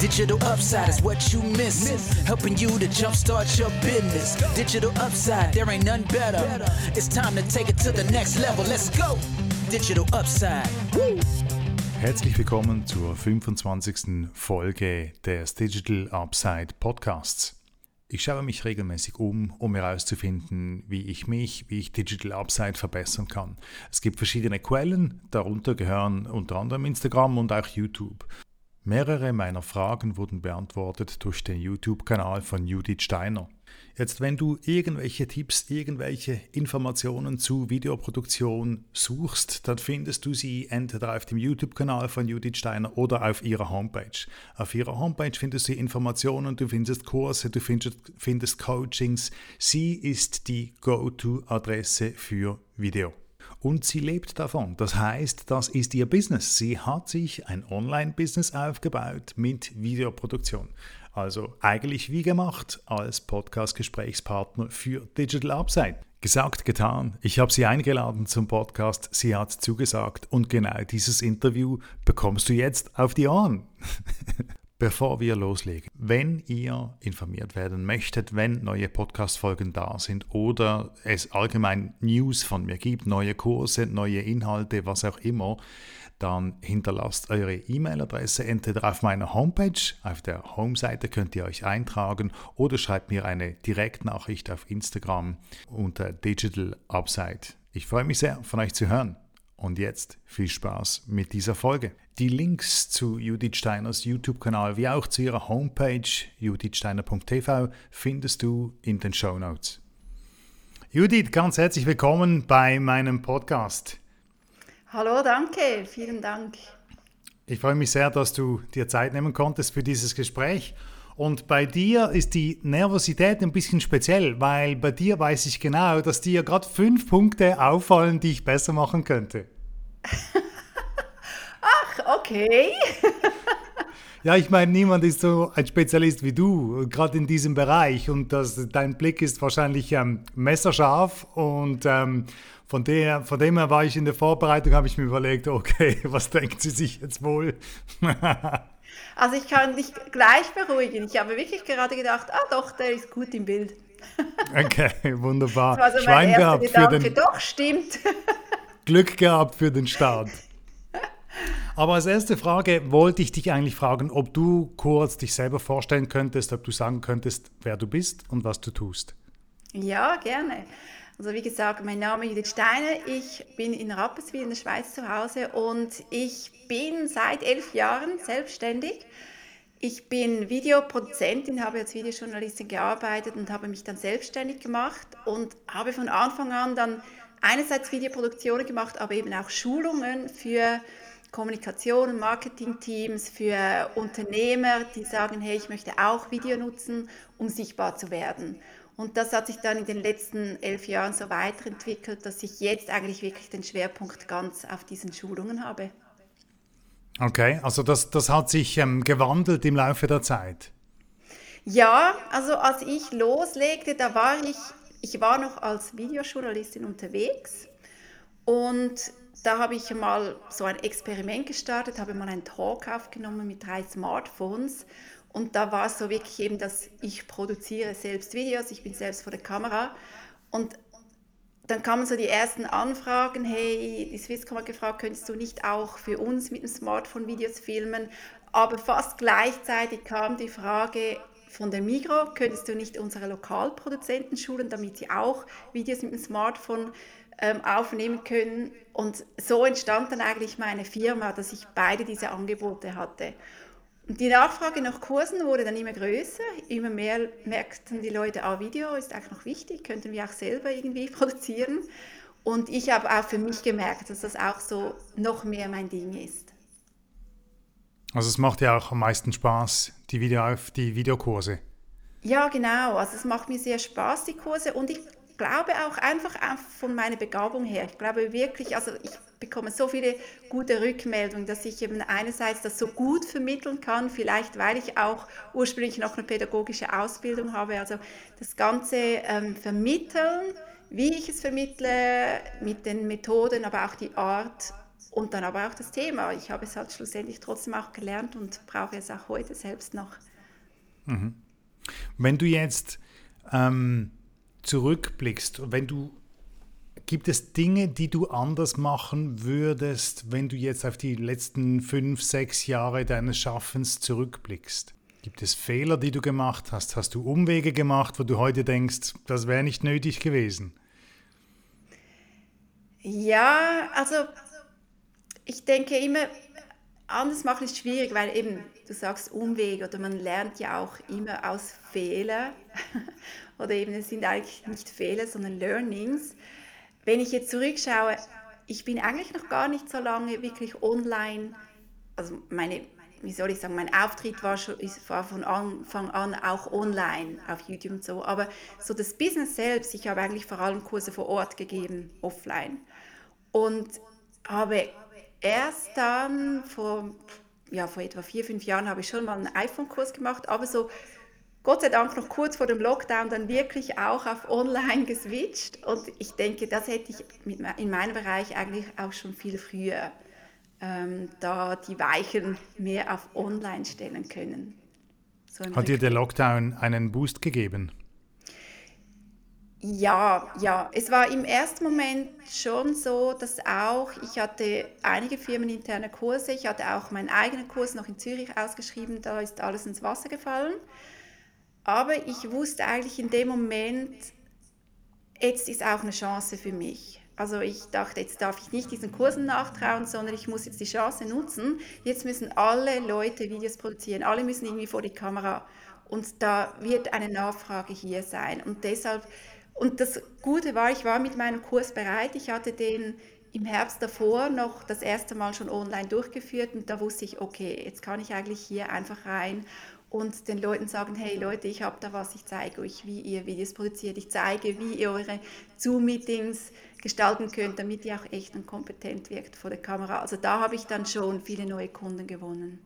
Digital upside is what you miss. Helping you to jumpstart your business. Digital upside, there ain't none better. It's time to take it to the next level. Let's go. Digital upside. Woo. Herzlich willkommen zur 25. Folge des Digital Upside Podcasts. Ich schaue mich regelmäßig um, um herauszufinden, wie ich mich, wie ich Digital Upside verbessern kann. Es gibt verschiedene Quellen, darunter gehören unter anderem Instagram und auch YouTube. Mehrere meiner Fragen wurden beantwortet durch den YouTube-Kanal von Judith Steiner. Jetzt, wenn du irgendwelche Tipps, irgendwelche Informationen zu Videoproduktion suchst, dann findest du sie entweder auf dem YouTube-Kanal von Judith Steiner oder auf ihrer Homepage. Auf ihrer Homepage findest du Informationen, du findest Kurse, du findest, findest Coachings. Sie ist die Go-To-Adresse für Video und sie lebt davon. Das heißt, das ist ihr Business. Sie hat sich ein Online-Business aufgebaut mit Videoproduktion. Also eigentlich wie gemacht als Podcast-Gesprächspartner für Digital Upside. Gesagt, getan. Ich habe sie eingeladen zum Podcast, sie hat zugesagt und genau dieses Interview bekommst du jetzt auf die Ohren. Bevor wir loslegen, wenn ihr informiert werden möchtet, wenn neue Podcast-Folgen da sind oder es allgemein News von mir gibt, neue Kurse, neue Inhalte, was auch immer, dann hinterlasst eure E-Mail-Adresse entweder auf meiner Homepage, auf der Home-Seite könnt ihr euch eintragen oder schreibt mir eine Direktnachricht auf Instagram unter Digital Upside. Ich freue mich sehr, von euch zu hören. Und jetzt viel Spaß mit dieser Folge. Die Links zu Judith Steiners YouTube-Kanal wie auch zu ihrer Homepage judithsteiner.tv findest du in den Show Notes. Judith, ganz herzlich willkommen bei meinem Podcast. Hallo, danke, vielen Dank. Ich freue mich sehr, dass du dir Zeit nehmen konntest für dieses Gespräch. Und bei dir ist die Nervosität ein bisschen speziell, weil bei dir weiß ich genau, dass dir gerade fünf Punkte auffallen, die ich besser machen könnte. Ach, okay. ja, ich meine, niemand ist so ein Spezialist wie du, gerade in diesem Bereich. Und das, dein Blick ist wahrscheinlich ähm, messerscharf. Und ähm, von, der, von dem her war ich in der Vorbereitung, habe ich mir überlegt, okay, was denkt sie sich jetzt wohl? Also ich kann dich gleich beruhigen. Ich habe wirklich gerade gedacht, ah doch, der ist gut im Bild. Okay, wunderbar. Das war also Schwein gehabt Gedanke, für den doch stimmt. Glück gehabt für den Start. Aber als erste Frage wollte ich dich eigentlich fragen, ob du kurz dich selber vorstellen könntest, ob du sagen könntest, wer du bist und was du tust. Ja, gerne. Also wie gesagt, mein Name ist Judith Steiner, ich bin in Rapperswil in der Schweiz zu Hause und ich bin seit elf Jahren selbstständig. Ich bin Videoproduzentin, habe als Videojournalistin gearbeitet und habe mich dann selbstständig gemacht und habe von Anfang an dann einerseits Videoproduktionen gemacht, aber eben auch Schulungen für Kommunikation- und Marketingteams, für Unternehmer, die sagen, hey, ich möchte auch Video nutzen, um sichtbar zu werden. Und das hat sich dann in den letzten elf Jahren so weiterentwickelt, dass ich jetzt eigentlich wirklich den Schwerpunkt ganz auf diesen Schulungen habe. Okay, also das, das hat sich ähm, gewandelt im Laufe der Zeit. Ja, also als ich loslegte, da war ich, ich war noch als Videojournalistin unterwegs und da habe ich mal so ein Experiment gestartet, habe mal einen Talk aufgenommen mit drei Smartphones und da war es so wirklich eben, dass ich produziere selbst Videos, ich bin selbst vor der Kamera. Und dann kamen so die ersten Anfragen, hey, die Swisscom hat gefragt, könntest du nicht auch für uns mit dem Smartphone Videos filmen? Aber fast gleichzeitig kam die Frage von der Migro, könntest du nicht unsere Lokalproduzenten schulen, damit sie auch Videos mit dem Smartphone ähm, aufnehmen können? Und so entstand dann eigentlich meine Firma, dass ich beide diese Angebote hatte. Und die Nachfrage nach Kursen wurde dann immer größer. Immer mehr merkten die Leute, ah, Video ist eigentlich noch wichtig, könnten wir auch selber irgendwie produzieren. Und ich habe auch für mich gemerkt, dass das auch so noch mehr mein Ding ist. Also es macht ja auch am meisten Spaß, die, Video, die Videokurse. Ja, genau. Also es macht mir sehr Spaß, die Kurse. Und ich glaube auch einfach von meiner Begabung her. Ich glaube wirklich, also ich bekomme so viele gute Rückmeldungen, dass ich eben einerseits das so gut vermitteln kann, vielleicht weil ich auch ursprünglich noch eine pädagogische Ausbildung habe. Also das ganze ähm, Vermitteln, wie ich es vermittle, mit den Methoden, aber auch die Art und dann aber auch das Thema. Ich habe es halt schlussendlich trotzdem auch gelernt und brauche es auch heute selbst noch. Mhm. Wenn du jetzt ähm, zurückblickst, wenn du Gibt es Dinge, die du anders machen würdest, wenn du jetzt auf die letzten fünf, sechs Jahre deines Schaffens zurückblickst? Gibt es Fehler, die du gemacht hast? Hast du Umwege gemacht, wo du heute denkst, das wäre nicht nötig gewesen? Ja, also ich denke immer, anders machen ist schwierig, weil eben, du sagst Umweg oder man lernt ja auch immer aus Fehlern. oder eben, es sind eigentlich nicht Fehler, sondern Learnings. Wenn ich jetzt zurückschaue, ich bin eigentlich noch gar nicht so lange wirklich online, also meine, wie soll ich sagen, mein Auftritt war, schon, war von Anfang an auch online auf YouTube und so, aber so das Business selbst, ich habe eigentlich vor allem Kurse vor Ort gegeben, offline und habe erst dann vor, ja, vor etwa vier, fünf Jahren habe ich schon mal einen iPhone-Kurs gemacht, aber so Gott sei Dank noch kurz vor dem Lockdown dann wirklich auch auf Online geswitcht. Und ich denke, das hätte ich mit, in meinem Bereich eigentlich auch schon viel früher ähm, da die Weichen mehr auf Online stellen können. So Hat dir der Lockdown einen Boost gegeben? Ja, ja, es war im ersten Moment schon so, dass auch, ich hatte einige firmeninterne Kurse, ich hatte auch meinen eigenen Kurs noch in Zürich ausgeschrieben, da ist alles ins Wasser gefallen. Aber ich wusste eigentlich in dem Moment, jetzt ist auch eine Chance für mich. Also ich dachte, jetzt darf ich nicht diesen Kursen nachtrauen, sondern ich muss jetzt die Chance nutzen. Jetzt müssen alle Leute Videos produzieren, alle müssen irgendwie vor die Kamera. Und da wird eine Nachfrage hier sein. Und deshalb, und das Gute war, ich war mit meinem Kurs bereit. Ich hatte den im Herbst davor noch das erste Mal schon online durchgeführt und da wusste ich, okay, jetzt kann ich eigentlich hier einfach rein und den Leuten sagen, hey Leute, ich habe da was, ich zeige euch, wie ihr Videos produziert, ich zeige, wie ihr eure Zoom-Meetings gestalten könnt, damit ihr auch echt und kompetent wirkt vor der Kamera. Also da habe ich dann schon viele neue Kunden gewonnen.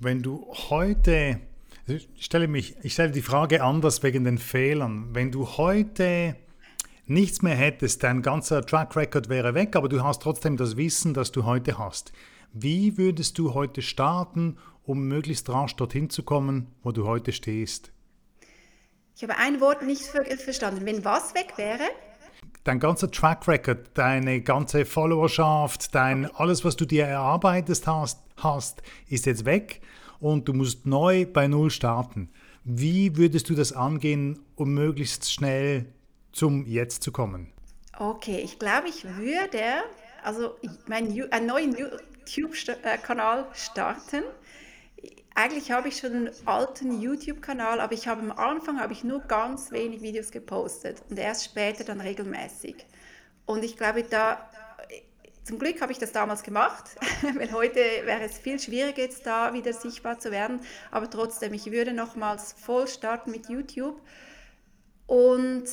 Wenn du heute, ich stelle, mich, ich stelle die Frage anders wegen den Fehlern, wenn du heute nichts mehr hättest, dein ganzer Track Record wäre weg, aber du hast trotzdem das Wissen, das du heute hast. Wie würdest du heute starten um möglichst rasch dorthin zu kommen, wo du heute stehst? Ich habe ein Wort nicht verstanden. Wenn was weg wäre? Dein ganzer Track Record, deine ganze Followerschaft, dein, alles, was du dir erarbeitet hast, hast, ist jetzt weg und du musst neu bei Null starten. Wie würdest du das angehen, um möglichst schnell zum Jetzt zu kommen? Okay, ich glaube, ich würde also meinen einen neuen YouTube-Kanal starten eigentlich habe ich schon einen alten YouTube-Kanal, aber ich habe am Anfang habe ich nur ganz wenig Videos gepostet und erst später dann regelmäßig. Und ich glaube, da zum Glück habe ich das damals gemacht, weil heute wäre es viel schwieriger, jetzt da wieder sichtbar zu werden. Aber trotzdem, ich würde nochmals voll starten mit YouTube. Und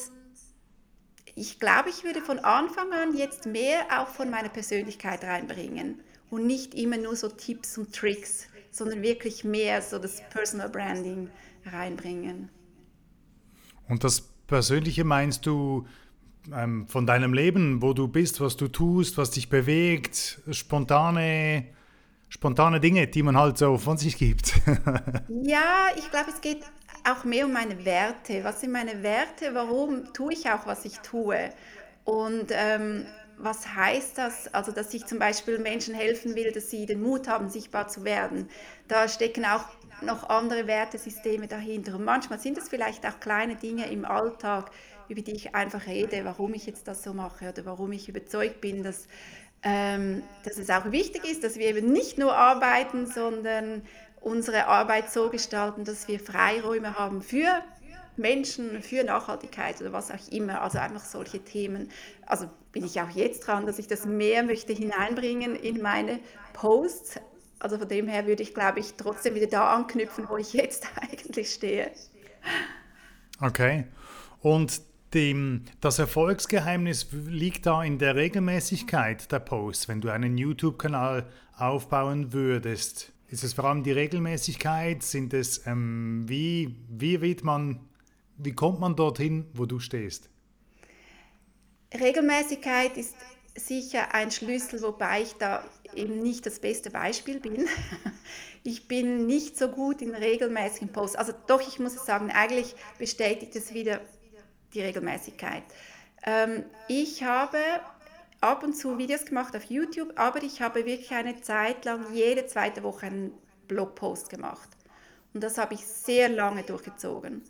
ich glaube, ich würde von Anfang an jetzt mehr auch von meiner Persönlichkeit reinbringen und nicht immer nur so Tipps und Tricks sondern wirklich mehr so das Personal Branding reinbringen. Und das Persönliche meinst du ähm, von deinem Leben, wo du bist, was du tust, was dich bewegt, spontane, spontane Dinge, die man halt so von sich gibt? ja, ich glaube, es geht auch mehr um meine Werte. Was sind meine Werte? Warum tue ich auch, was ich tue? Und ähm, was heißt das? Also, dass ich zum Beispiel Menschen helfen will, dass sie den Mut haben, sichtbar zu werden. Da stecken auch noch andere Wertesysteme dahinter. Und manchmal sind es vielleicht auch kleine Dinge im Alltag, über die ich einfach rede, warum ich jetzt das so mache oder warum ich überzeugt bin, dass, ähm, dass es auch wichtig ist, dass wir eben nicht nur arbeiten, sondern unsere Arbeit so gestalten, dass wir Freiräume haben für Menschen, für Nachhaltigkeit oder was auch immer. Also einfach solche Themen. Also bin ich auch jetzt dran, dass ich das mehr möchte hineinbringen in meine Posts. Also von dem her würde ich, glaube ich, trotzdem wieder da anknüpfen, wo ich jetzt eigentlich stehe. Okay. Und dem, das Erfolgsgeheimnis liegt da in der Regelmäßigkeit der Posts. Wenn du einen YouTube-Kanal aufbauen würdest, ist es vor allem die Regelmäßigkeit? Sind es, ähm, wie, wie wird man wie kommt man dorthin, wo du stehst? Regelmäßigkeit ist sicher ein Schlüssel, wobei ich da eben nicht das beste Beispiel bin. Ich bin nicht so gut in regelmäßigen Posts. Also doch, ich muss sagen, eigentlich bestätigt es wieder die Regelmäßigkeit. Ähm, ich habe ab und zu Videos gemacht auf YouTube, aber ich habe wirklich eine Zeit lang jede zweite Woche einen Blogpost gemacht. Und das habe ich sehr lange durchgezogen.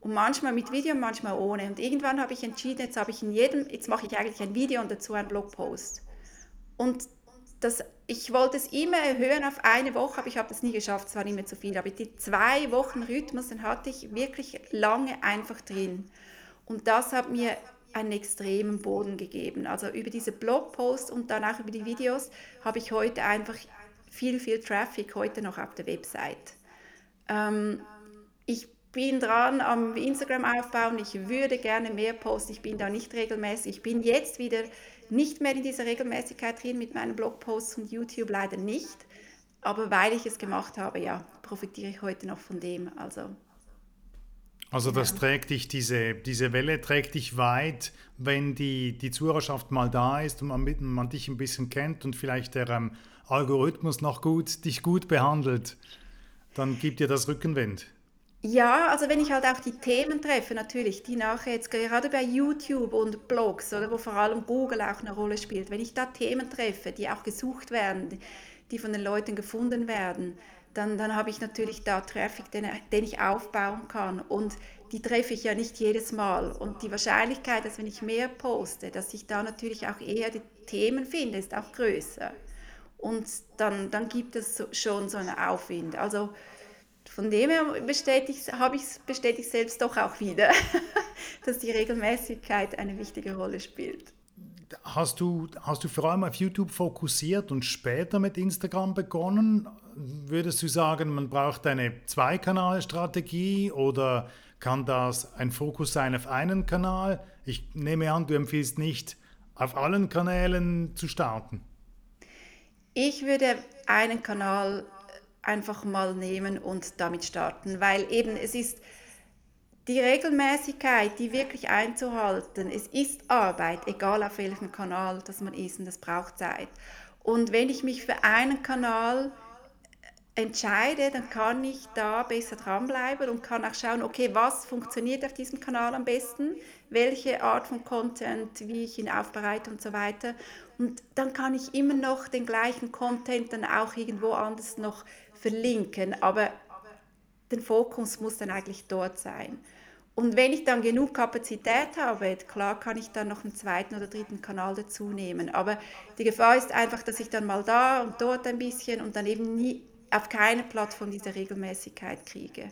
Und manchmal mit Video, manchmal ohne. Und irgendwann habe ich entschieden, jetzt habe ich in jedem, jetzt mache ich eigentlich ein Video und dazu einen Blogpost. Und das, ich wollte es immer erhöhen auf eine Woche, aber ich habe das nie geschafft, es war immer zu viel. Aber die zwei Wochen Rhythmus, den hatte ich wirklich lange einfach drin. Und das hat mir einen extremen Boden gegeben. Also über diese Blogposts und dann auch über die Videos habe ich heute einfach viel, viel Traffic heute noch auf der Website. Ähm, ich bin dran am Instagram aufbauen. Ich würde gerne mehr posten. Ich bin da nicht regelmäßig. Ich bin jetzt wieder nicht mehr in dieser Regelmäßigkeit drin mit meinen Blogposts und YouTube leider nicht. Aber weil ich es gemacht habe, ja, profitiere ich heute noch von dem. Also, also das trägt dich, diese, diese Welle trägt dich weit, wenn die, die Zuhörerschaft mal da ist und man, man dich ein bisschen kennt und vielleicht der ähm, Algorithmus noch gut, dich gut behandelt, dann gibt dir das Rückenwind. Ja, also wenn ich halt auch die Themen treffe, natürlich, die nachher jetzt gerade bei YouTube und Blogs, oder wo vor allem Google auch eine Rolle spielt, wenn ich da Themen treffe, die auch gesucht werden, die von den Leuten gefunden werden, dann, dann habe ich natürlich da Traffic, den, den ich aufbauen kann. Und die treffe ich ja nicht jedes Mal. Und die Wahrscheinlichkeit, dass wenn ich mehr poste, dass ich da natürlich auch eher die Themen finde, ist auch größer. Und dann, dann gibt es schon so einen Aufwind. Also von dem her habe ich es bestätigt selbst doch auch wieder, dass die Regelmäßigkeit eine wichtige Rolle spielt. Hast du, hast du vor allem auf YouTube fokussiert und später mit Instagram begonnen? Würdest du sagen, man braucht eine Zweikanalstrategie oder kann das ein Fokus sein auf einen Kanal? Ich nehme an, du empfiehlst nicht, auf allen Kanälen zu starten. Ich würde einen Kanal einfach mal nehmen und damit starten, weil eben es ist die Regelmäßigkeit, die wirklich einzuhalten. Es ist Arbeit, egal auf welchem Kanal das man ist und das braucht Zeit. Und wenn ich mich für einen Kanal entscheide, dann kann ich da besser dranbleiben und kann auch schauen, okay, was funktioniert auf diesem Kanal am besten, welche Art von Content, wie ich ihn aufbereite und so weiter. Und dann kann ich immer noch den gleichen Content dann auch irgendwo anders noch verlinken, aber der Fokus muss dann eigentlich dort sein. Und wenn ich dann genug Kapazität habe, klar kann ich dann noch einen zweiten oder dritten Kanal dazu nehmen. Aber die Gefahr ist einfach, dass ich dann mal da und dort ein bisschen und dann eben nie auf keine Plattform diese Regelmäßigkeit kriege.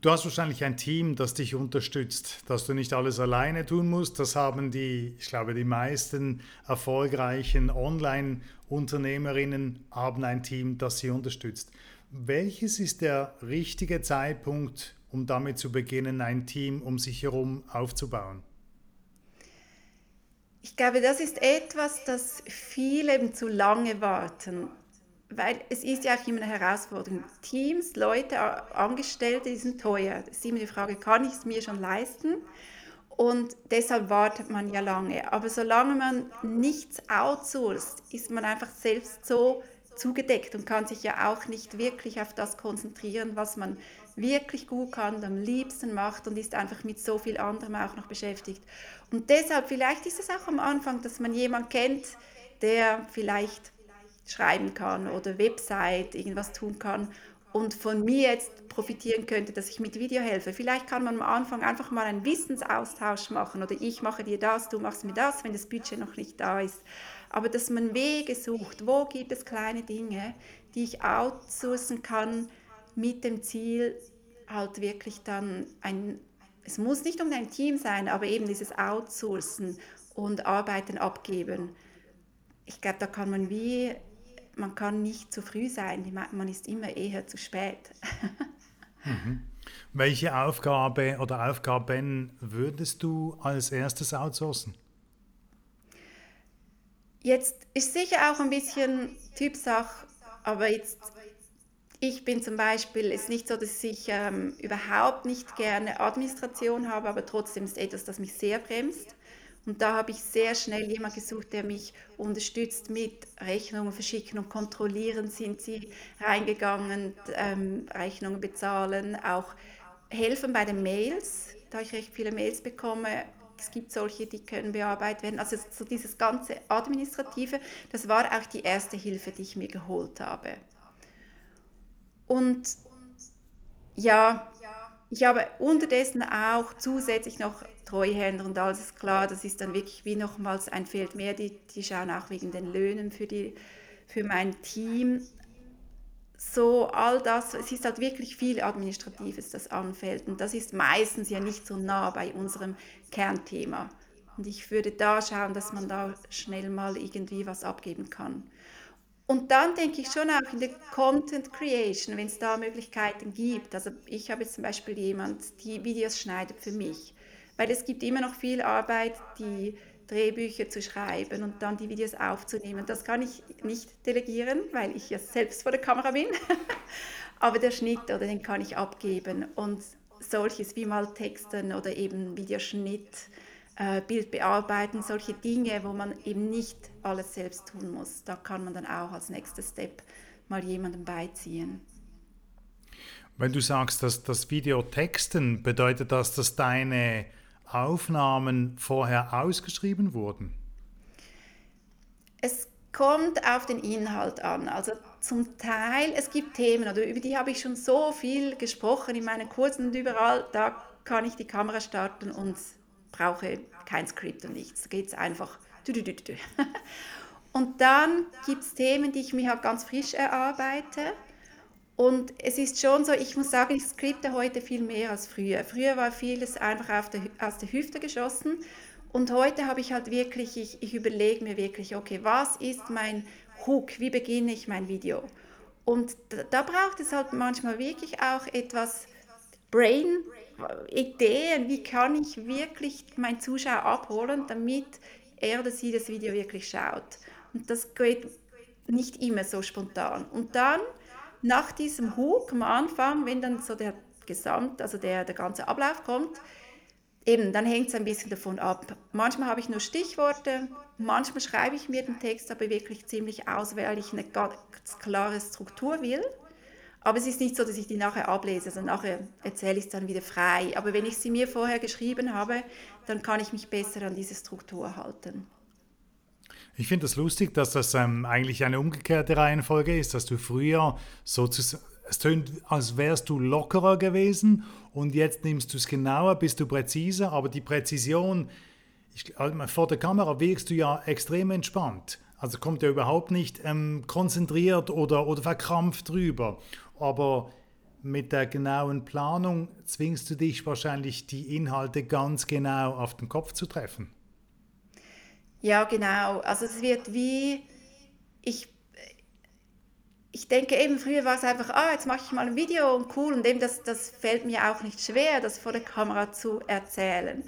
Du hast wahrscheinlich ein Team, das dich unterstützt, dass du nicht alles alleine tun musst. Das haben die, ich glaube, die meisten erfolgreichen Online-Unternehmerinnen haben ein Team, das sie unterstützt. Welches ist der richtige Zeitpunkt, um damit zu beginnen, ein Team um sich herum aufzubauen? Ich glaube, das ist etwas, das viele eben zu lange warten weil es ist ja auch immer eine Herausforderung. Teams, Leute, Angestellte, die sind teuer. Es ist immer die Frage, kann ich es mir schon leisten? Und deshalb wartet man ja lange. Aber solange man nichts outsourced, ist man einfach selbst so zugedeckt und kann sich ja auch nicht wirklich auf das konzentrieren, was man wirklich gut kann, und am liebsten macht und ist einfach mit so viel anderem auch noch beschäftigt. Und deshalb, vielleicht ist es auch am Anfang, dass man jemanden kennt, der vielleicht schreiben kann oder Website irgendwas tun kann und von mir jetzt profitieren könnte, dass ich mit Video helfe. Vielleicht kann man am Anfang einfach mal einen Wissensaustausch machen oder ich mache dir das, du machst mir das, wenn das Budget noch nicht da ist. Aber dass man Wege sucht, wo gibt es kleine Dinge, die ich outsourcen kann mit dem Ziel, halt wirklich dann ein, es muss nicht um ein Team sein, aber eben dieses Outsourcen und Arbeiten abgeben. Ich glaube, da kann man wie man kann nicht zu früh sein, man ist immer eher zu spät. mhm. Welche Aufgabe oder Aufgaben würdest du als erstes outsourcen? Jetzt ist sicher auch ein bisschen Typsache, aber jetzt, ich bin zum Beispiel, ist nicht so, dass ich ähm, überhaupt nicht gerne Administration habe, aber trotzdem ist etwas, das mich sehr bremst. Und da habe ich sehr schnell jemanden gesucht, der mich unterstützt mit Rechnungen verschicken und kontrollieren, sind sie reingegangen, ähm, Rechnungen bezahlen, auch helfen bei den Mails, da ich recht viele Mails bekomme. Es gibt solche, die können bearbeitet werden. Also so dieses ganze Administrative, das war auch die erste Hilfe, die ich mir geholt habe. Und ja, ich habe unterdessen auch zusätzlich noch Treuhänder und alles ist klar, das ist dann wirklich wie nochmals ein Feld mehr, die, die schauen auch wegen den Löhnen für, die, für mein Team. So all das, es ist halt wirklich viel Administratives, das anfällt und das ist meistens ja nicht so nah bei unserem Kernthema. Und ich würde da schauen, dass man da schnell mal irgendwie was abgeben kann. Und dann denke ich schon auch in der Content Creation, wenn es da Möglichkeiten gibt. Also ich habe jetzt zum Beispiel jemand, die Videos schneidet für mich, weil es gibt immer noch viel Arbeit, die Drehbücher zu schreiben und dann die Videos aufzunehmen. Das kann ich nicht delegieren, weil ich ja selbst vor der Kamera bin. Aber der Schnitt oder den kann ich abgeben und solches wie mal Texten oder eben Videoschnitt Bild bearbeiten, solche Dinge, wo man eben nicht alles selbst tun muss. Da kann man dann auch als nächster Step mal jemanden beiziehen. Wenn du sagst, dass das Video texten, bedeutet das, dass deine Aufnahmen vorher ausgeschrieben wurden? Es kommt auf den Inhalt an. Also zum Teil, es gibt Themen, oder über die habe ich schon so viel gesprochen in meinen Kursen und überall, da kann ich die Kamera starten und brauche kein Skript und nichts. Da geht es einfach. Und dann gibt es Themen, die ich mir halt ganz frisch erarbeite. Und es ist schon so, ich muss sagen, ich skripte heute viel mehr als früher. Früher war vieles einfach der, aus der Hüfte geschossen. Und heute habe ich halt wirklich, ich, ich überlege mir wirklich, okay, was ist mein Hook? Wie beginne ich mein Video? Und da, da braucht es halt manchmal wirklich auch etwas Brain, Ideen, wie kann ich wirklich meinen Zuschauer abholen, damit er oder sie das Video wirklich schaut. Und das geht nicht immer so spontan. Und dann, nach diesem Hook am Anfang, wenn dann so der Gesamt, also der, der ganze Ablauf kommt, eben, dann hängt es ein bisschen davon ab. Manchmal habe ich nur Stichworte, manchmal schreibe ich mir den Text aber wirklich ziemlich aus, weil ich eine ganz klare Struktur will. Aber es ist nicht so, dass ich die nachher ablese, also nachher erzähle ich es dann wieder frei. Aber wenn ich sie mir vorher geschrieben habe, dann kann ich mich besser an diese Struktur halten. Ich finde es das lustig, dass das ähm, eigentlich eine umgekehrte Reihenfolge ist, dass du früher sozusagen, es tönt, als wärst du lockerer gewesen und jetzt nimmst du es genauer, bist du präziser, aber die Präzision, ich, also vor der Kamera wirkst du ja extrem entspannt. Also kommt er überhaupt nicht ähm, konzentriert oder, oder verkrampft drüber aber mit der genauen Planung zwingst du dich wahrscheinlich, die Inhalte ganz genau auf den Kopf zu treffen. Ja, genau. Also es wird wie, ich, ich denke eben, früher war es einfach, ah, jetzt mache ich mal ein Video und cool und eben das, das fällt mir auch nicht schwer, das vor der Kamera zu erzählen.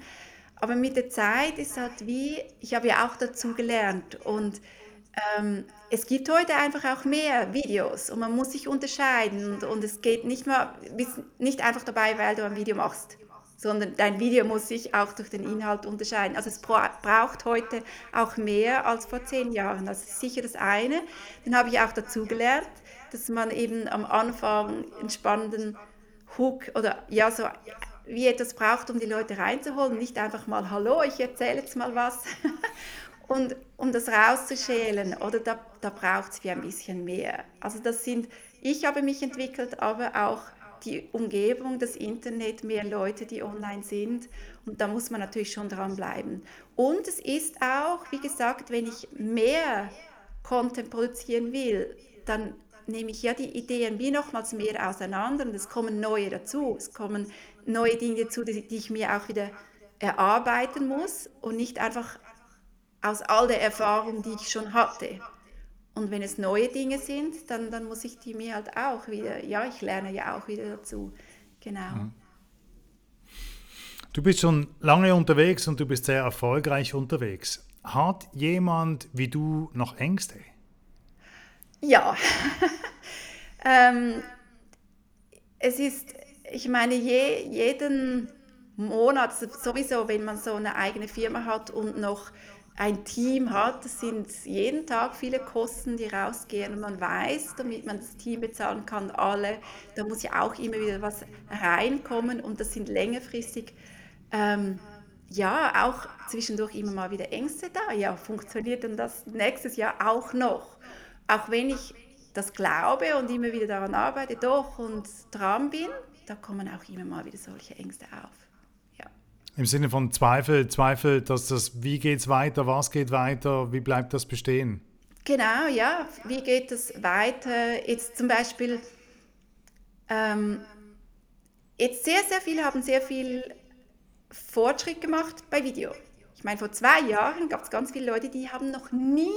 Aber mit der Zeit ist halt wie, ich habe ja auch dazu gelernt und ähm, es gibt heute einfach auch mehr Videos und man muss sich unterscheiden und, und es geht nicht mehr, nicht einfach dabei, weil du ein Video machst, sondern dein Video muss sich auch durch den Inhalt unterscheiden. Also es braucht heute auch mehr als vor zehn Jahren. Das ist sicher das eine. Dann habe ich auch dazu gelernt, dass man eben am Anfang einen spannenden Hook oder ja so wie etwas braucht, um die Leute reinzuholen, nicht einfach mal Hallo, ich erzähle jetzt mal was Und um das rauszuschälen, oder da, da braucht es wie ein bisschen mehr. Also das sind, ich habe mich entwickelt, aber auch die Umgebung, das Internet, mehr Leute, die online sind. Und da muss man natürlich schon dranbleiben. Und es ist auch, wie gesagt, wenn ich mehr Content produzieren will, dann nehme ich ja die Ideen wie nochmals mehr auseinander und es kommen neue dazu. Es kommen neue Dinge dazu, die, die ich mir auch wieder erarbeiten muss und nicht einfach aus all der Erfahrung, die ich schon hatte. Und wenn es neue Dinge sind, dann, dann muss ich die mir halt auch wieder, ja, ich lerne ja auch wieder dazu. Genau. Mhm. Du bist schon lange unterwegs und du bist sehr erfolgreich unterwegs. Hat jemand wie du noch Ängste? Ja. ähm, es ist, ich meine, je, jeden Monat, sowieso, wenn man so eine eigene Firma hat und noch ein Team hat, das sind jeden Tag viele Kosten, die rausgehen und man weiß, damit man das Team bezahlen kann, alle, da muss ja auch immer wieder was reinkommen und das sind längerfristig, ähm, ja, auch zwischendurch immer mal wieder Ängste da. Ja, funktioniert denn das nächstes Jahr auch noch? Auch wenn ich das glaube und immer wieder daran arbeite, doch und dran bin, da kommen auch immer mal wieder solche Ängste auf. Im Sinne von Zweifel, Zweifel, dass das, wie geht es weiter, was geht weiter, wie bleibt das bestehen? Genau, ja, wie geht es weiter? Jetzt zum Beispiel, ähm, jetzt sehr, sehr viele haben sehr viel Fortschritt gemacht bei Video. Ich meine, vor zwei Jahren gab es ganz viele Leute, die haben noch nie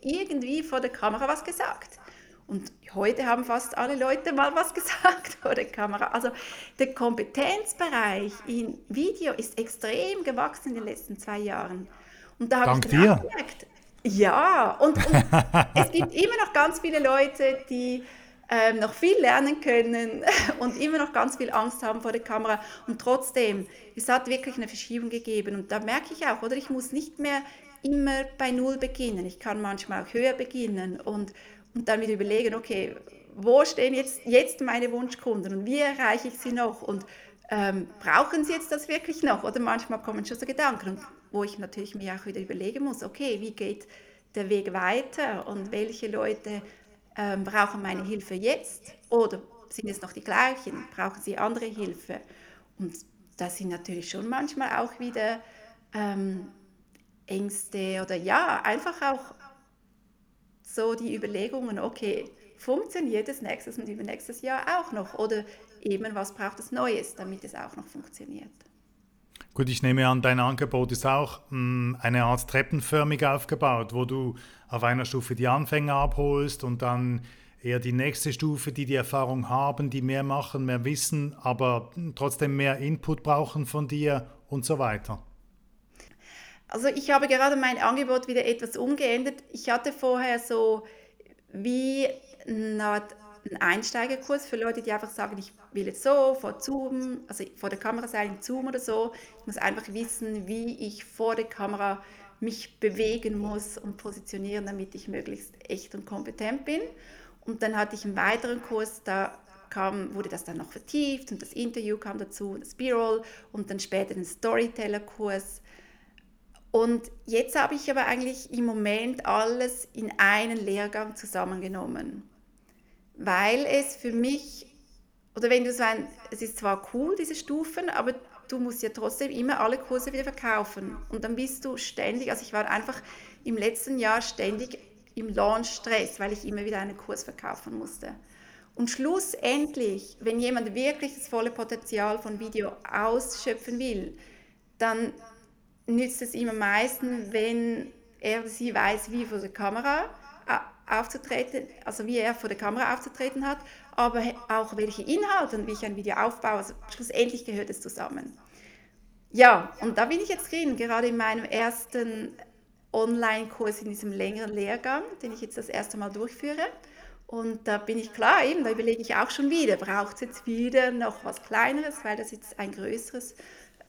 irgendwie vor der Kamera was gesagt. Und heute haben fast alle Leute mal was gesagt vor der Kamera. Also der Kompetenzbereich in Video ist extrem gewachsen in den letzten zwei Jahren. Und da habe ich dir. gemerkt, ja, und, und es gibt immer noch ganz viele Leute, die ähm, noch viel lernen können und immer noch ganz viel Angst haben vor der Kamera. Und trotzdem, es hat wirklich eine Verschiebung gegeben. Und da merke ich auch, oder ich muss nicht mehr immer bei Null beginnen. Ich kann manchmal auch höher beginnen und, und dann wieder überlegen, okay, wo stehen jetzt, jetzt meine Wunschkunden und wie erreiche ich sie noch und ähm, brauchen sie jetzt das wirklich noch? Oder manchmal kommen schon so Gedanken, wo ich natürlich mir auch wieder überlegen muss, okay, wie geht der Weg weiter und welche Leute ähm, brauchen meine Hilfe jetzt oder sind es noch die gleichen, brauchen sie andere Hilfe? Und das sind natürlich schon manchmal auch wieder ähm, Ängste oder ja, einfach auch so die Überlegungen, okay, funktioniert es nächstes und übernächstes Jahr auch noch? Oder eben, was braucht es Neues, damit es auch noch funktioniert? Gut, ich nehme an, dein Angebot ist auch mh, hm, eine Art treppenförmig aufgebaut, wo du auf einer Stufe die Anfänger abholst und dann eher die nächste Stufe, die die Erfahrung haben, die mehr machen, mehr wissen, aber trotzdem mehr Input brauchen von dir und so weiter. Also ich habe gerade mein Angebot wieder etwas umgeändert. Ich hatte vorher so wie eine einen Einsteigerkurs für Leute, die einfach sagen, ich will jetzt so vor Zoom, also vor der Kamera sein, Zoom oder so. Ich muss einfach wissen, wie ich vor der Kamera mich bewegen muss und positionieren, damit ich möglichst echt und kompetent bin. Und dann hatte ich einen weiteren Kurs, da kam, wurde das dann noch vertieft und das Interview kam dazu, das B-Roll und dann später den Storyteller-Kurs. Und jetzt habe ich aber eigentlich im Moment alles in einen Lehrgang zusammengenommen, weil es für mich, oder wenn du so ein, es ist zwar cool, diese Stufen, aber du musst ja trotzdem immer alle Kurse wieder verkaufen. Und dann bist du ständig, also ich war einfach im letzten Jahr ständig im Launch-Stress, weil ich immer wieder einen Kurs verkaufen musste. Und schlussendlich, wenn jemand wirklich das volle Potenzial von Video ausschöpfen will, dann nützt es ihm am meisten, wenn er oder sie weiß, wie vor der Kamera äh, aufzutreten, also wie er vor der Kamera aufzutreten hat, aber auch welche Inhalte und wie ich ein Video aufbaue. Also schlussendlich gehört es zusammen. Ja, und da bin ich jetzt drin, gerade in meinem ersten Online-Kurs in diesem längeren Lehrgang, den ich jetzt das erste Mal durchführe. Und da bin ich klar, eben, da überlege ich auch schon wieder, braucht es jetzt wieder noch was Kleineres, weil das jetzt ein größeres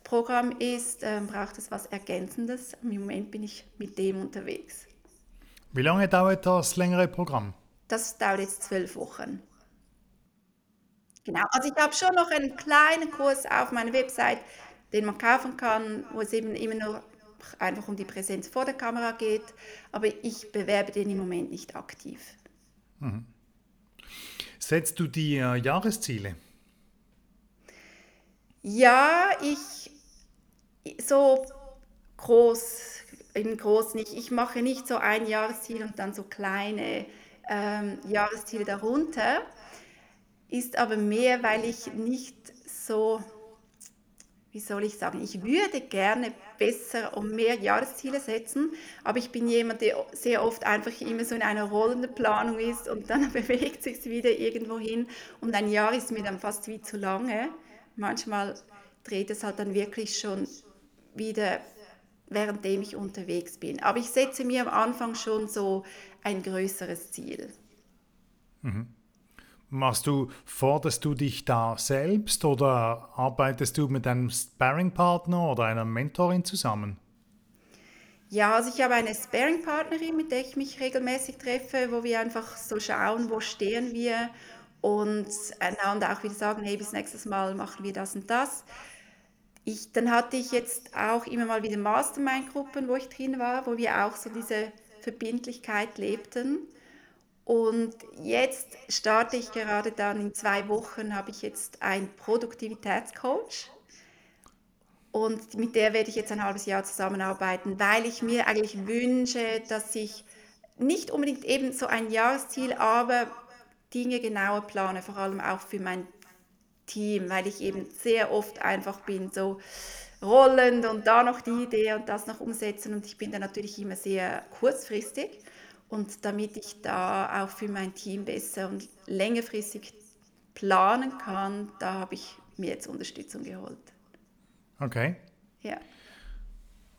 Programm ist, äh, braucht es was Ergänzendes. Im Moment bin ich mit dem unterwegs. Wie lange dauert das längere Programm? Das dauert jetzt zwölf Wochen. Genau, also ich habe schon noch einen kleinen Kurs auf meiner Website, den man kaufen kann, wo es eben immer nur einfach um die Präsenz vor der Kamera geht, aber ich bewerbe den im Moment nicht aktiv. Mhm. Setzt du dir Jahresziele? Ja, ich so groß, im Groß nicht. Ich mache nicht so ein Jahresziel und dann so kleine ähm, Jahresziele darunter. Ist aber mehr, weil ich nicht so, wie soll ich sagen, ich würde gerne besser und mehr Jahresziele setzen, aber ich bin jemand, der sehr oft einfach immer so in einer rollenden Planung ist und dann bewegt sich wieder irgendwo hin und ein Jahr ist mir dann fast wie zu lange. Manchmal dreht es halt dann wirklich schon wieder, währenddem ich unterwegs bin. Aber ich setze mir am Anfang schon so ein größeres Ziel. Mhm. Machst du, forderst du dich da selbst oder arbeitest du mit einem Sparring-Partner oder einer Mentorin zusammen? Ja, also ich habe eine Sparring-Partnerin, mit der ich mich regelmäßig treffe, wo wir einfach so schauen, wo stehen wir und einander auch wieder sagen, hey, bis nächstes Mal machen wir das und das. Ich, dann hatte ich jetzt auch immer mal wieder Mastermind-Gruppen, wo ich drin war, wo wir auch so diese Verbindlichkeit lebten. Und jetzt starte ich gerade dann in zwei Wochen, habe ich jetzt einen Produktivitätscoach. Und mit der werde ich jetzt ein halbes Jahr zusammenarbeiten, weil ich mir eigentlich wünsche, dass ich nicht unbedingt eben so ein Jahresziel, aber Dinge genauer plane, vor allem auch für mein Team, weil ich eben sehr oft einfach bin, so rollend und da noch die Idee und das noch umsetzen und ich bin da natürlich immer sehr kurzfristig und damit ich da auch für mein Team besser und längerfristig planen kann, da habe ich mir jetzt Unterstützung geholt. Okay. Ja.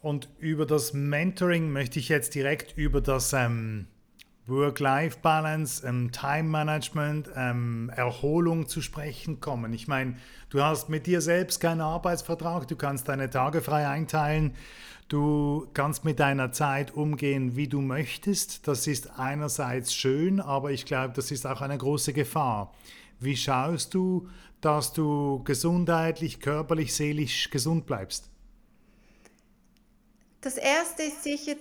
Und über das Mentoring möchte ich jetzt direkt über das ähm, Work-Life-Balance, ähm, Time-Management, ähm, Erholung zu sprechen kommen. Ich meine, du hast mit dir selbst keinen Arbeitsvertrag, du kannst deine Tage frei einteilen, du kannst mit deiner Zeit umgehen, wie du möchtest. Das ist einerseits schön, aber ich glaube, das ist auch eine große Gefahr. Wie schaust du, dass du gesundheitlich, körperlich, seelisch gesund bleibst? Das erste ist sicher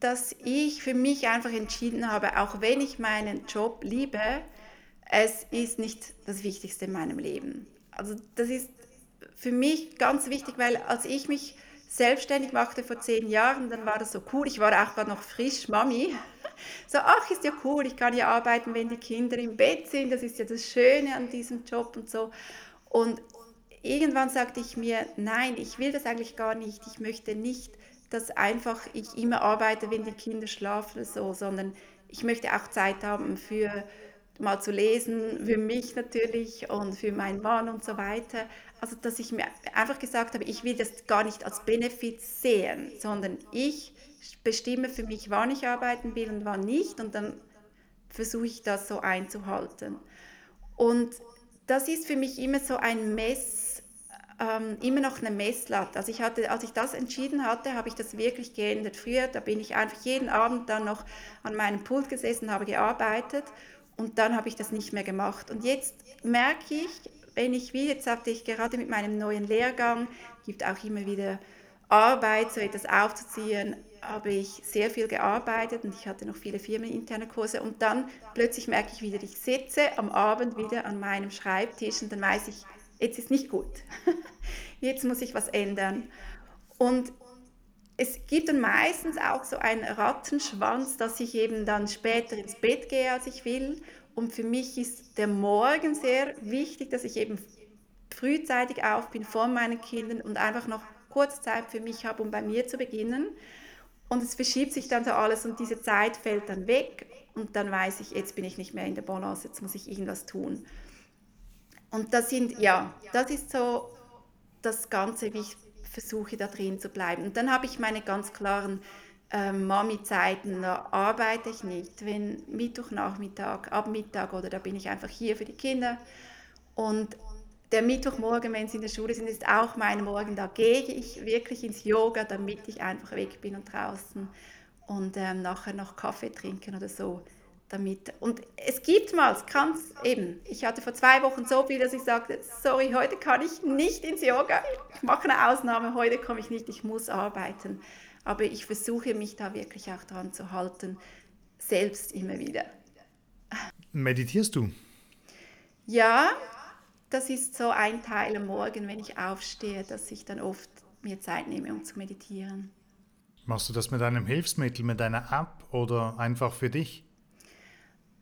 dass ich für mich einfach entschieden habe, auch wenn ich meinen Job liebe, es ist nicht das Wichtigste in meinem Leben. Also das ist für mich ganz wichtig, weil als ich mich selbstständig machte vor zehn Jahren, dann war das so cool. Ich war auch noch frisch Mami. So, ach, ist ja cool, ich kann ja arbeiten, wenn die Kinder im Bett sind. Das ist ja das Schöne an diesem Job und so. Und irgendwann sagte ich mir, nein, ich will das eigentlich gar nicht. Ich möchte nicht dass einfach ich immer arbeite, wenn die Kinder schlafen, so, sondern ich möchte auch Zeit haben für mal zu lesen, für mich natürlich und für meinen Mann und so weiter. Also, dass ich mir einfach gesagt habe, ich will das gar nicht als Benefit sehen, sondern ich bestimme für mich, wann ich arbeiten will und wann nicht und dann versuche ich das so einzuhalten. Und das ist für mich immer so ein Mess, ähm, immer noch eine Messlatte. Also ich hatte, als ich das entschieden hatte, habe ich das wirklich geändert. Früher, da bin ich einfach jeden Abend dann noch an meinem Pult gesessen, habe gearbeitet und dann habe ich das nicht mehr gemacht. Und jetzt merke ich, wenn ich wie, jetzt hatte ich gerade mit meinem neuen Lehrgang, gibt auch immer wieder Arbeit, so etwas aufzuziehen, habe ich sehr viel gearbeitet und ich hatte noch viele firmeninterne Kurse und dann plötzlich merke ich wieder, ich sitze am Abend wieder an meinem Schreibtisch und dann weiß ich, jetzt ist nicht gut. jetzt muss ich was ändern. Und es gibt dann meistens auch so einen Rattenschwanz, dass ich eben dann später ins Bett gehe, als ich will. Und für mich ist der Morgen sehr wichtig, dass ich eben frühzeitig auf bin vor meinen Kindern und einfach noch kurz Zeit für mich habe, um bei mir zu beginnen. Und es verschiebt sich dann so alles und diese Zeit fällt dann weg und dann weiß ich, jetzt bin ich nicht mehr in der Balance, jetzt muss ich irgendwas tun. Und das sind, ja, das ist so das Ganze, wie ich versuche, da drin zu bleiben. Und dann habe ich meine ganz klaren äh, Mami-Zeiten, da arbeite ich nicht. Wenn Mittwochnachmittag, ab Mittag oder da bin ich einfach hier für die Kinder. Und der Mittwochmorgen, wenn sie in der Schule sind, ist auch mein Morgen. Da gehe ich wirklich ins Yoga, damit ich einfach weg bin und draußen und ähm, nachher noch Kaffee trinken oder so damit. Und es gibt mal, es kann eben, ich hatte vor zwei Wochen so viel, dass ich sagte, sorry, heute kann ich nicht ins Yoga, ich mache eine Ausnahme, heute komme ich nicht, ich muss arbeiten. Aber ich versuche mich da wirklich auch dran zu halten, selbst immer wieder. Meditierst du? Ja, das ist so ein Teil am Morgen, wenn ich aufstehe, dass ich dann oft mir Zeit nehme, um zu meditieren. Machst du das mit einem Hilfsmittel, mit einer App oder einfach für dich?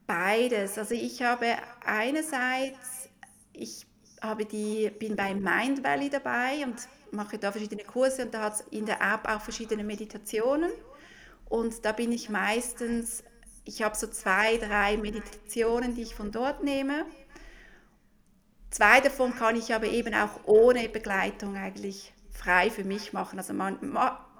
Beides. Also ich habe einerseits, ich habe die, bin bei Mind Valley dabei und mache da verschiedene Kurse und da hat es in der App auch verschiedene Meditationen und da bin ich meistens, ich habe so zwei, drei Meditationen, die ich von dort nehme. Zwei davon kann ich aber eben auch ohne Begleitung eigentlich frei für mich machen. Also man,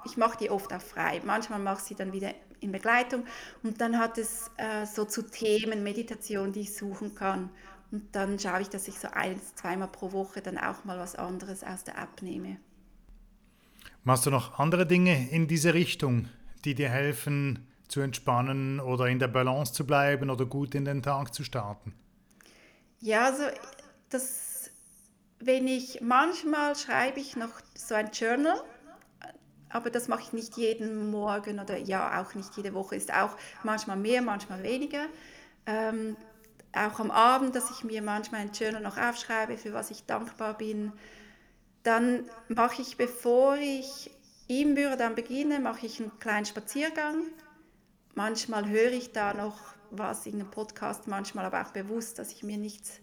ich mache die oft auch frei. Manchmal mache ich sie dann wieder in Begleitung. Und dann hat es äh, so zu Themen Meditation, die ich suchen kann. Und dann schaue ich, dass ich so ein, zweimal pro Woche dann auch mal was anderes aus der App nehme. Machst du noch andere Dinge in diese Richtung, die dir helfen zu entspannen oder in der Balance zu bleiben oder gut in den Tag zu starten? Ja, also das, wenn ich manchmal schreibe ich noch so ein Journal, aber das mache ich nicht jeden Morgen oder ja auch nicht jede Woche. Ist auch manchmal mehr, manchmal weniger. Ähm, auch am Abend, dass ich mir manchmal ein Journal noch aufschreibe, für was ich dankbar bin. Dann mache ich, bevor ich im Büro dann beginne, mache ich einen kleinen Spaziergang. Manchmal höre ich da noch was in einem Podcast, manchmal aber auch bewusst, dass ich mir nichts,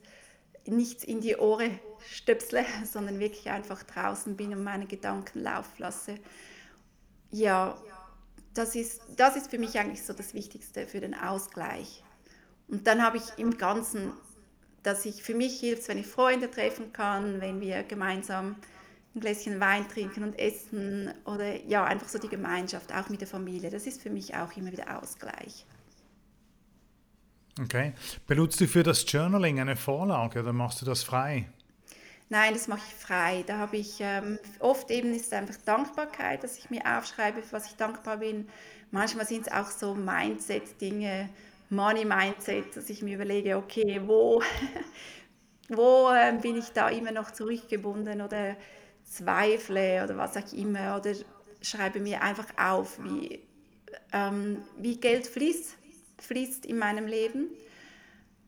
nichts in die Ohren stöpsle, sondern wirklich einfach draußen bin und meine Gedanken laufen lasse. Ja, das ist, das ist für mich eigentlich so das Wichtigste für den Ausgleich. Und dann habe ich im Ganzen, dass ich für mich hilft, wenn ich Freunde treffen kann, wenn wir gemeinsam ein Gläschen Wein trinken und essen oder ja, einfach so die Gemeinschaft, auch mit der Familie. Das ist für mich auch immer wieder Ausgleich. Okay. Benutzt du für das Journaling eine Vorlage oder machst du das frei? Nein, das mache ich frei. Da habe ich ähm, oft eben ist einfach Dankbarkeit, dass ich mir aufschreibe, für was ich dankbar bin. Manchmal sind es auch so Mindset-Dinge, Money-Mindset, dass ich mir überlege, okay, wo, wo äh, bin ich da immer noch zurückgebunden oder zweifle oder was auch immer oder schreibe mir einfach auf, wie, ähm, wie Geld fließt, fließt in meinem Leben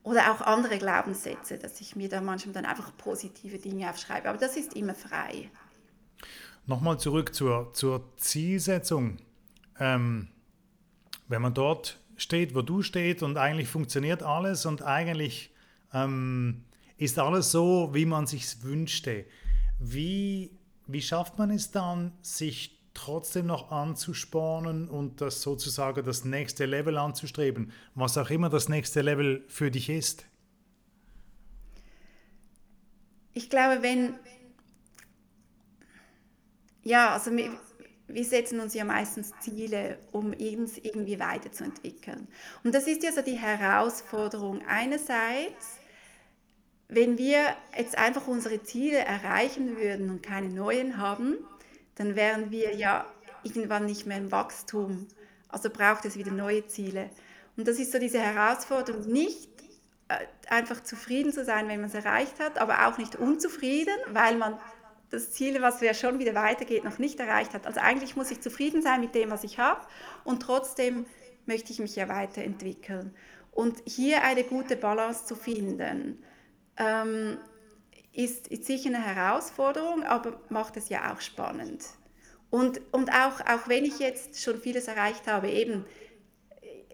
oder auch andere Glaubenssätze, dass ich mir da manchmal dann einfach positive Dinge aufschreibe. Aber das ist immer frei. Nochmal zurück zur, zur Zielsetzung. Ähm, wenn man dort steht, wo du stehst und eigentlich funktioniert alles und eigentlich ähm, ist alles so, wie man sich wünschte. Wie, wie schafft man es dann, sich trotzdem noch anzuspornen und das sozusagen das nächste Level anzustreben, was auch immer das nächste Level für dich ist? Ich glaube, wenn ja, also wir, wir setzen uns ja meistens Ziele, um uns irgendwie weiterzuentwickeln. Und das ist ja so die Herausforderung. Einerseits, wenn wir jetzt einfach unsere Ziele erreichen würden und keine neuen haben, dann wären wir ja irgendwann nicht mehr im Wachstum. Also braucht es wieder neue Ziele. Und das ist so diese Herausforderung, nicht äh, einfach zufrieden zu sein, wenn man es erreicht hat, aber auch nicht unzufrieden, weil man das Ziel, was ja schon wieder weitergeht, noch nicht erreicht hat. Also eigentlich muss ich zufrieden sein mit dem, was ich habe und trotzdem möchte ich mich ja weiterentwickeln. Und hier eine gute Balance zu finden, ähm, ist, ist sicher eine Herausforderung, aber macht es ja auch spannend. Und, und auch, auch wenn ich jetzt schon vieles erreicht habe, eben,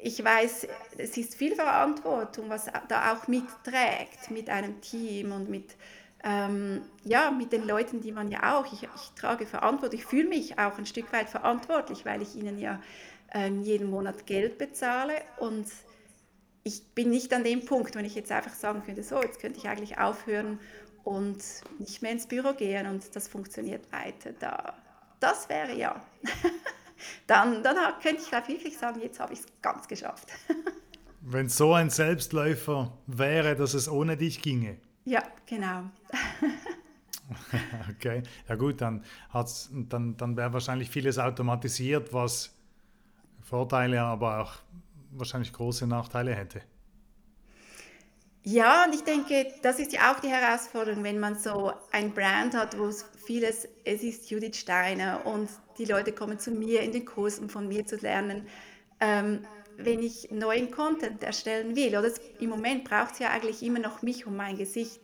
ich weiß, es ist viel Verantwortung, was da auch mitträgt mit einem Team und mit, ähm, ja, mit den Leuten, die man ja auch, ich, ich trage Verantwortung, ich fühle mich auch ein Stück weit verantwortlich, weil ich ihnen ja ähm, jeden Monat Geld bezahle und ich bin nicht an dem Punkt, wenn ich jetzt einfach sagen könnte, so, jetzt könnte ich eigentlich aufhören und nicht mehr ins Büro gehen und das funktioniert weiter. Da, das wäre ja. dann, dann könnte ich wirklich sagen, jetzt habe ich es ganz geschafft. Wenn so ein Selbstläufer wäre, dass es ohne dich ginge. Ja, genau. okay, ja gut, dann, dann, dann wäre wahrscheinlich vieles automatisiert, was Vorteile, aber auch wahrscheinlich große Nachteile hätte. Ja, und ich denke, das ist ja auch die Herausforderung, wenn man so ein Brand hat, wo es vieles, es ist Judith Steiner und die Leute kommen zu mir in den Kurs, um von mir zu lernen. Ähm, wenn ich neuen Content erstellen will, oder im Moment braucht es ja eigentlich immer noch mich und mein Gesicht.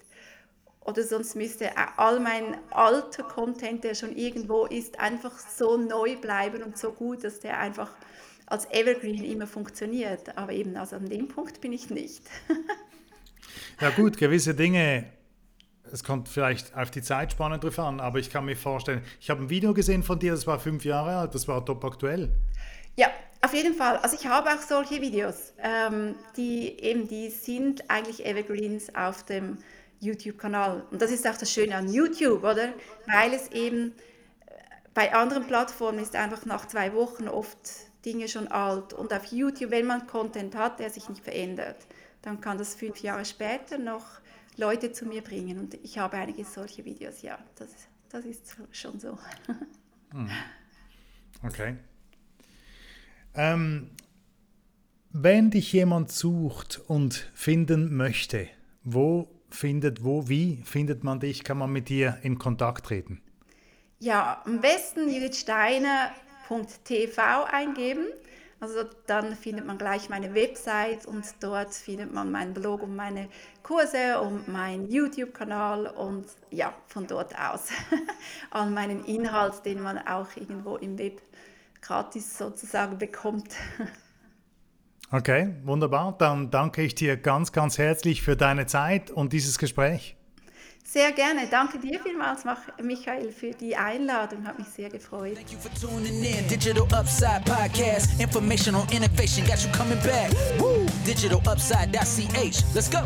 Oder sonst müsste all mein alter Content, der schon irgendwo ist, einfach so neu bleiben und so gut, dass der einfach als Evergreen immer funktioniert. Aber eben also an dem Punkt bin ich nicht. Ja gut, gewisse Dinge, es kommt vielleicht auf die Zeitspanne drauf an, aber ich kann mir vorstellen, ich habe ein Video gesehen von dir, das war fünf Jahre alt, das war top aktuell. Ja, auf jeden Fall. Also ich habe auch solche Videos, ähm, die eben, die sind eigentlich Evergreens auf dem YouTube-Kanal. Und das ist auch das Schöne an YouTube, oder? Weil es eben äh, bei anderen Plattformen ist einfach nach zwei Wochen oft Dinge schon alt. Und auf YouTube, wenn man Content hat, der sich nicht verändert, dann kann das fünf Jahre später noch Leute zu mir bringen. Und ich habe einige solche Videos, ja, das, das ist schon so. Hm. Okay. Ähm, wenn dich jemand sucht und finden möchte, wo findet, wo, wie findet man dich? Kann man mit dir in Kontakt treten? Ja, am besten judithsteiner.tv eingeben. Also dann findet man gleich meine Website und dort findet man meinen Blog und meine Kurse und meinen YouTube-Kanal und ja, von dort aus all meinen Inhalt, den man auch irgendwo im Web gratis sozusagen bekommt. Okay, wunderbar. Dann danke ich dir ganz, ganz herzlich für deine Zeit und dieses Gespräch. Sehr gerne. Danke dir vielmals, Michael, für die Einladung. Hat mich sehr gefreut. Thank you for tuning in. Digital Upside Podcast. Information on innovation got you coming back. Woo! Digitalupside.ch. Let's go.